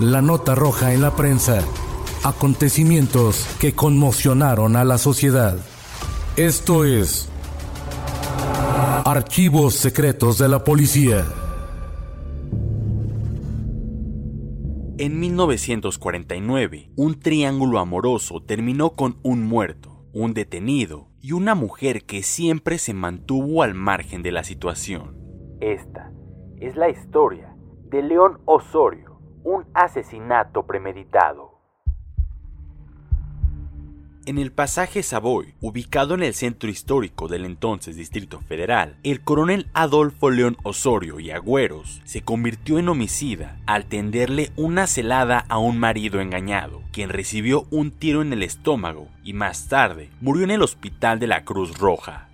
La nota roja en la prensa. Acontecimientos que conmocionaron a la sociedad. Esto es... Archivos secretos de la policía. En 1949, un triángulo amoroso terminó con un muerto, un detenido y una mujer que siempre se mantuvo al margen de la situación. Esta es la historia de León Osorio, un asesinato premeditado. En el pasaje Savoy, ubicado en el centro histórico del entonces Distrito Federal, el coronel Adolfo León Osorio y Agüeros se convirtió en homicida al tenderle una celada a un marido engañado, quien recibió un tiro en el estómago y más tarde murió en el hospital de la Cruz Roja.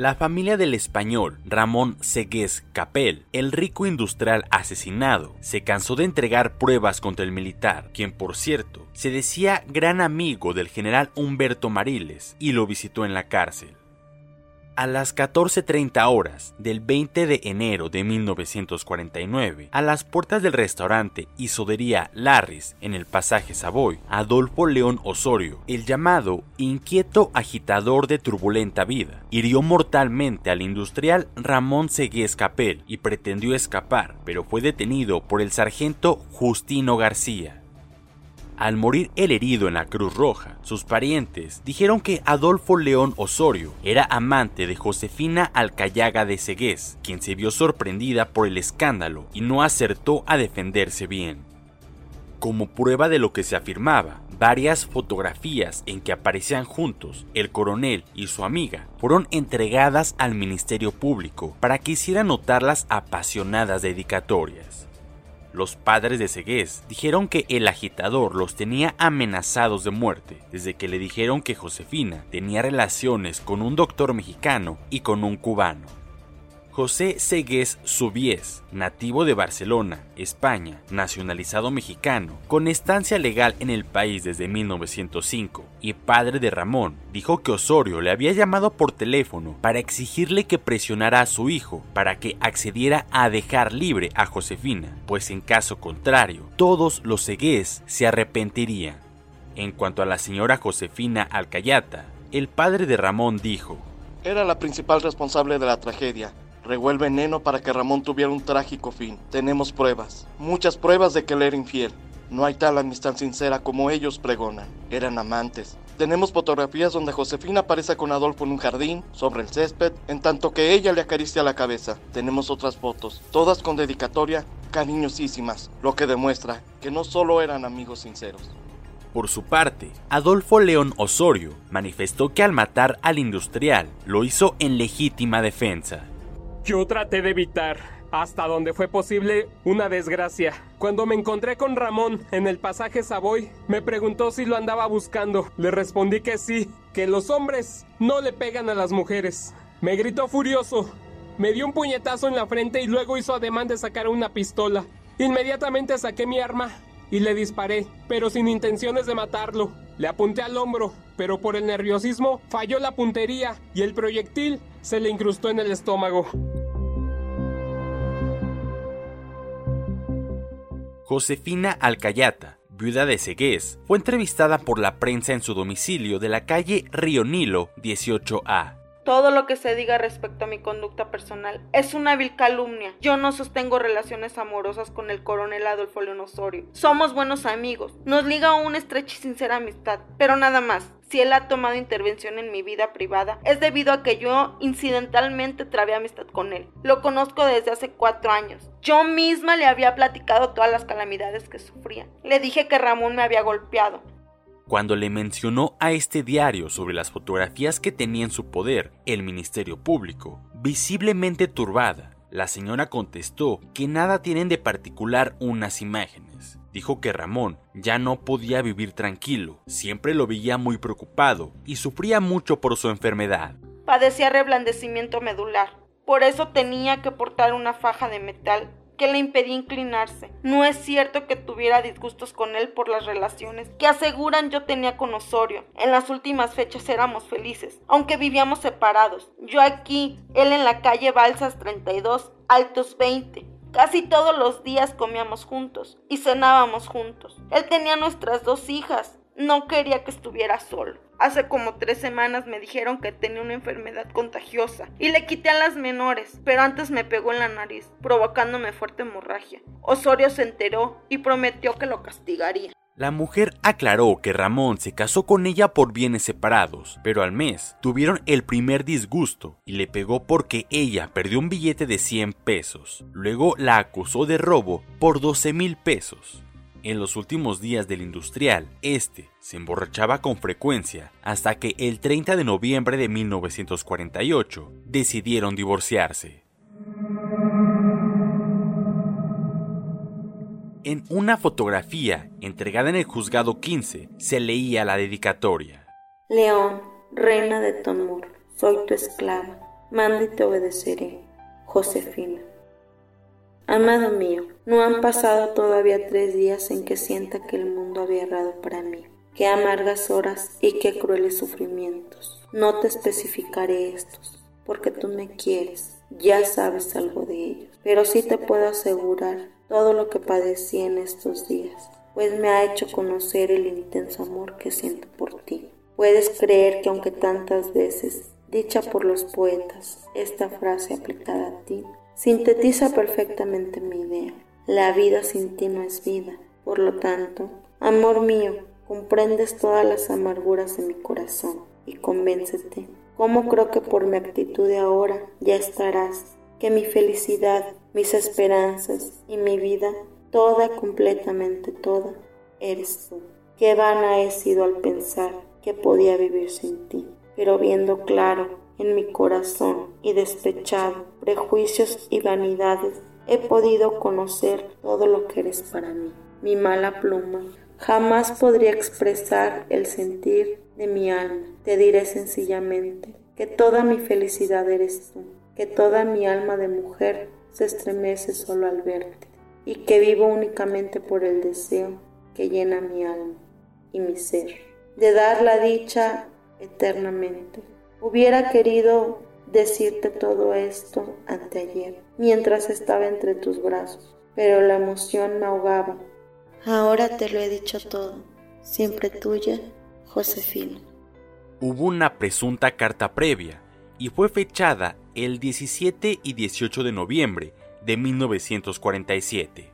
La familia del español Ramón Segués Capel, el rico industrial asesinado, se cansó de entregar pruebas contra el militar, quien por cierto se decía gran amigo del general Humberto Mariles y lo visitó en la cárcel. A las 14.30 horas del 20 de enero de 1949, a las puertas del restaurante y sodería Larris en el pasaje Savoy, Adolfo León Osorio, el llamado inquieto agitador de turbulenta vida, hirió mortalmente al industrial Ramón Segués Capel y pretendió escapar, pero fue detenido por el sargento Justino García. Al morir el herido en la Cruz Roja, sus parientes dijeron que Adolfo León Osorio era amante de Josefina Alcayaga de Segués, quien se vio sorprendida por el escándalo y no acertó a defenderse bien. Como prueba de lo que se afirmaba, varias fotografías en que aparecían juntos el coronel y su amiga fueron entregadas al Ministerio Público para que hiciera notar las apasionadas dedicatorias. Los padres de Segués dijeron que el agitador los tenía amenazados de muerte desde que le dijeron que Josefina tenía relaciones con un doctor mexicano y con un cubano. José Segués Subies, nativo de Barcelona, España, nacionalizado mexicano, con estancia legal en el país desde 1905 y padre de Ramón, dijo que Osorio le había llamado por teléfono para exigirle que presionara a su hijo para que accediera a dejar libre a Josefina, pues en caso contrario, todos los Segués se arrepentirían. En cuanto a la señora Josefina Alcayata, el padre de Ramón dijo, Era la principal responsable de la tragedia. Regó el para que Ramón tuviera un trágico fin. Tenemos pruebas, muchas pruebas de que él era infiel. No hay tal amistad sincera como ellos pregonan. Eran amantes. Tenemos fotografías donde Josefina aparece con Adolfo en un jardín, sobre el césped, en tanto que ella le acaricia la cabeza. Tenemos otras fotos, todas con dedicatoria cariñosísimas, lo que demuestra que no solo eran amigos sinceros. Por su parte, Adolfo León Osorio manifestó que al matar al industrial lo hizo en legítima defensa. Yo traté de evitar, hasta donde fue posible, una desgracia. Cuando me encontré con Ramón en el pasaje Savoy, me preguntó si lo andaba buscando. Le respondí que sí, que los hombres no le pegan a las mujeres. Me gritó furioso, me dio un puñetazo en la frente y luego hizo ademán de sacar una pistola. Inmediatamente saqué mi arma y le disparé, pero sin intenciones de matarlo. Le apunté al hombro, pero por el nerviosismo falló la puntería y el proyectil se le incrustó en el estómago. Josefina Alcayata viuda de Segués, fue entrevistada por la prensa en su domicilio de la calle Río Nilo 18A. Todo lo que se diga respecto a mi conducta personal es una vil calumnia. Yo no sostengo relaciones amorosas con el coronel Adolfo León Osorio. Somos buenos amigos. Nos liga una estrecha y sincera amistad, pero nada más. Si él ha tomado intervención en mi vida privada, es debido a que yo incidentalmente trabé amistad con él. Lo conozco desde hace cuatro años. Yo misma le había platicado todas las calamidades que sufría. Le dije que Ramón me había golpeado, cuando le mencionó a este diario sobre las fotografías que tenía en su poder el Ministerio Público, visiblemente turbada, la señora contestó que nada tienen de particular unas imágenes. Dijo que Ramón ya no podía vivir tranquilo, siempre lo veía muy preocupado y sufría mucho por su enfermedad. Padecía reblandecimiento medular, por eso tenía que portar una faja de metal que le impedía inclinarse. No es cierto que tuviera disgustos con él por las relaciones que aseguran yo tenía con Osorio. En las últimas fechas éramos felices, aunque vivíamos separados. Yo aquí, él en la calle Balsas 32, Altos 20. Casi todos los días comíamos juntos y cenábamos juntos. Él tenía nuestras dos hijas. No quería que estuviera solo. Hace como tres semanas me dijeron que tenía una enfermedad contagiosa y le quité a las menores, pero antes me pegó en la nariz, provocándome fuerte hemorragia. Osorio se enteró y prometió que lo castigaría. La mujer aclaró que Ramón se casó con ella por bienes separados, pero al mes tuvieron el primer disgusto y le pegó porque ella perdió un billete de 100 pesos. Luego la acusó de robo por 12 mil pesos. En los últimos días del industrial, este se emborrachaba con frecuencia hasta que el 30 de noviembre de 1948 decidieron divorciarse. En una fotografía entregada en el juzgado 15 se leía la dedicatoria. León, reina de tu amor, soy tu esclava, manda y te obedeceré. Josefina. Amado mío, no han pasado todavía tres días en que sienta que el mundo había errado para mí. Qué amargas horas y qué crueles sufrimientos. No te especificaré estos, porque tú me quieres, ya sabes algo de ellos. Pero sí te puedo asegurar todo lo que padecí en estos días, pues me ha hecho conocer el intenso amor que siento por ti. Puedes creer que aunque tantas veces, dicha por los poetas, esta frase aplicada a ti, sintetiza perfectamente mi idea. La vida sin ti no es vida. Por lo tanto, amor mío, comprendes todas las amarguras de mi corazón y convéncete, como creo que por mi actitud de ahora ya estarás, que mi felicidad, mis esperanzas y mi vida, toda, completamente toda, eres tú. Qué vana he sido al pensar que podía vivir sin ti, pero viendo claro en mi corazón y despechado prejuicios y vanidades, he podido conocer todo lo que eres para mí. Mi mala pluma jamás podría expresar el sentir de mi alma. Te diré sencillamente que toda mi felicidad eres tú, que toda mi alma de mujer se estremece solo al verte y que vivo únicamente por el deseo que llena mi alma y mi ser, de dar la dicha eternamente Hubiera querido decirte todo esto anteayer, mientras estaba entre tus brazos, pero la emoción me ahogaba. Ahora te lo he dicho todo. Siempre tuya, Josefina. Hubo una presunta carta previa y fue fechada el 17 y 18 de noviembre de 1947.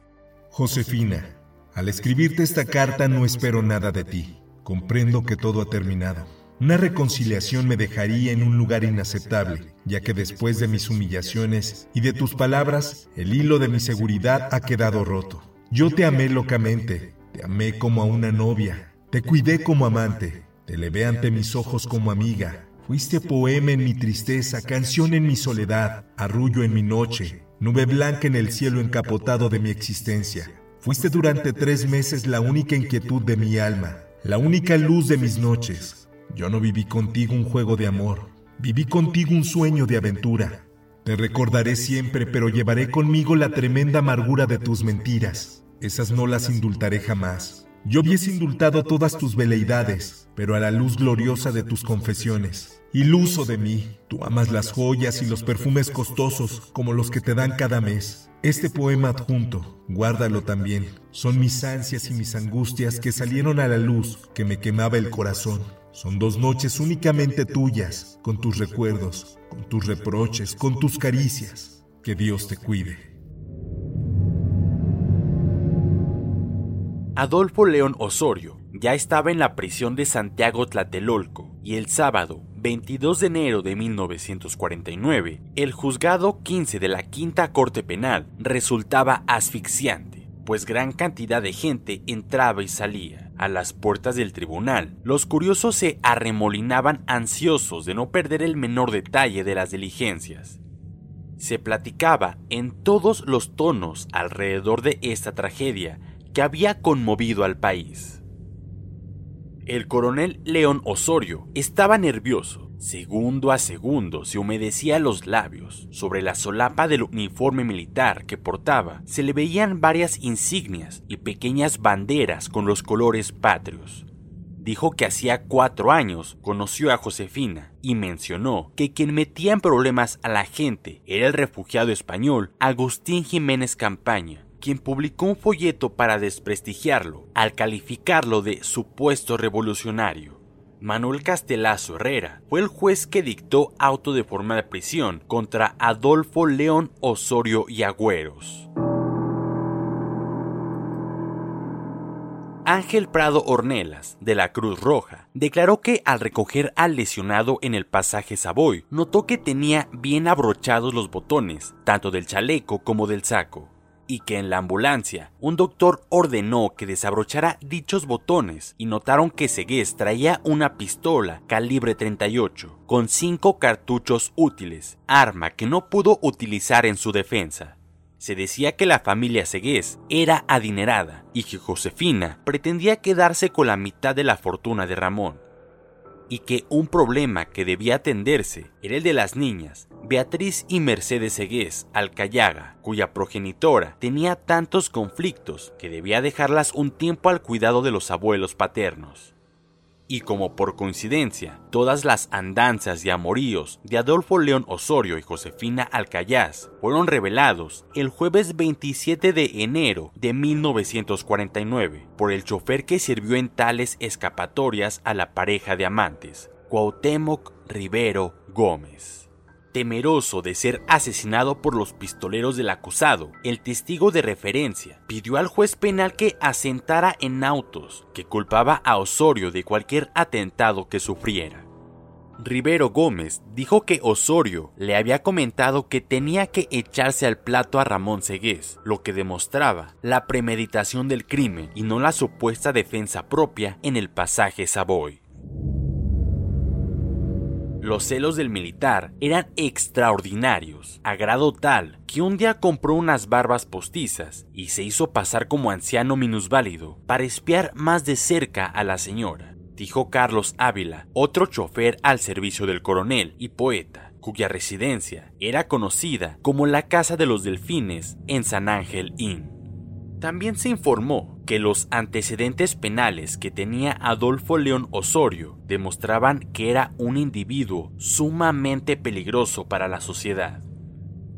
Josefina, al escribirte esta carta no espero nada de ti. Comprendo que todo ha terminado. Una reconciliación me dejaría en un lugar inaceptable, ya que después de mis humillaciones y de tus palabras, el hilo de mi seguridad ha quedado roto. Yo te amé locamente, te amé como a una novia, te cuidé como amante, te elevé ante mis ojos como amiga. Fuiste poema en mi tristeza, canción en mi soledad, arrullo en mi noche, nube blanca en el cielo encapotado de mi existencia. Fuiste durante tres meses la única inquietud de mi alma, la única luz de mis noches, yo no viví contigo un juego de amor, viví contigo un sueño de aventura. Te recordaré siempre, pero llevaré conmigo la tremenda amargura de tus mentiras. Esas no las indultaré jamás. Yo hubiese indultado todas tus veleidades, pero a la luz gloriosa de tus confesiones. Iluso de mí, tú amas las joyas y los perfumes costosos como los que te dan cada mes. Este poema adjunto, guárdalo también. Son mis ansias y mis angustias que salieron a la luz, que me quemaba el corazón. Son dos noches únicamente tuyas, con tus recuerdos, con tus reproches, con tus caricias. Que Dios te cuide. Adolfo León Osorio ya estaba en la prisión de Santiago Tlatelolco y el sábado 22 de enero de 1949, el juzgado 15 de la Quinta Corte Penal resultaba asfixiante, pues gran cantidad de gente entraba y salía. A las puertas del tribunal, los curiosos se arremolinaban ansiosos de no perder el menor detalle de las diligencias. Se platicaba en todos los tonos alrededor de esta tragedia que había conmovido al país. El coronel León Osorio estaba nervioso. Segundo a segundo se humedecía los labios. Sobre la solapa del uniforme militar que portaba se le veían varias insignias y pequeñas banderas con los colores patrios. Dijo que hacía cuatro años conoció a Josefina y mencionó que quien metía en problemas a la gente era el refugiado español Agustín Jiménez Campaña, quien publicó un folleto para desprestigiarlo al calificarlo de supuesto revolucionario. Manuel Castelazo Herrera fue el juez que dictó auto de forma de prisión contra Adolfo León Osorio y Agüeros. Ángel Prado Ornelas, de la Cruz Roja, declaró que al recoger al lesionado en el pasaje Savoy, notó que tenía bien abrochados los botones, tanto del chaleco como del saco y que en la ambulancia un doctor ordenó que desabrochara dichos botones y notaron que Segués traía una pistola calibre 38 con cinco cartuchos útiles, arma que no pudo utilizar en su defensa. Se decía que la familia Segués era adinerada y que Josefina pretendía quedarse con la mitad de la fortuna de Ramón y que un problema que debía atenderse era el de las niñas, Beatriz y Mercedes Segués Alcayaga, cuya progenitora tenía tantos conflictos que debía dejarlas un tiempo al cuidado de los abuelos paternos y como por coincidencia todas las andanzas y amoríos de Adolfo León Osorio y Josefina Alcayaz fueron revelados el jueves 27 de enero de 1949 por el chofer que sirvió en tales escapatorias a la pareja de amantes, Cuauhtémoc Rivero Gómez. Temeroso de ser asesinado por los pistoleros del acusado, el testigo de referencia pidió al juez penal que asentara en autos que culpaba a Osorio de cualquier atentado que sufriera. Rivero Gómez dijo que Osorio le había comentado que tenía que echarse al plato a Ramón Segués, lo que demostraba la premeditación del crimen y no la supuesta defensa propia en el pasaje Savoy. Los celos del militar eran extraordinarios, a grado tal que un día compró unas barbas postizas y se hizo pasar como anciano minusválido para espiar más de cerca a la señora, dijo Carlos Ávila, otro chofer al servicio del coronel y poeta, cuya residencia era conocida como la Casa de los Delfines en San Ángel Inn. También se informó que los antecedentes penales que tenía Adolfo León Osorio demostraban que era un individuo sumamente peligroso para la sociedad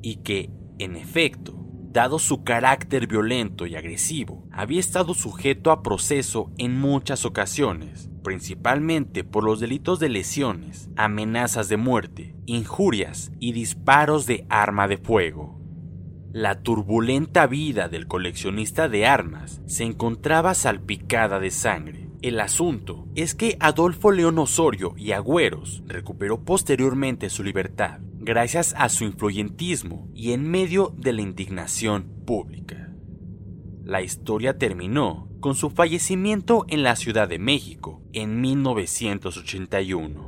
y que, en efecto, dado su carácter violento y agresivo, había estado sujeto a proceso en muchas ocasiones, principalmente por los delitos de lesiones, amenazas de muerte, injurias y disparos de arma de fuego. La turbulenta vida del coleccionista de armas se encontraba salpicada de sangre. El asunto es que Adolfo León Osorio y Agüeros recuperó posteriormente su libertad gracias a su influyentismo y en medio de la indignación pública. La historia terminó con su fallecimiento en la Ciudad de México en 1981.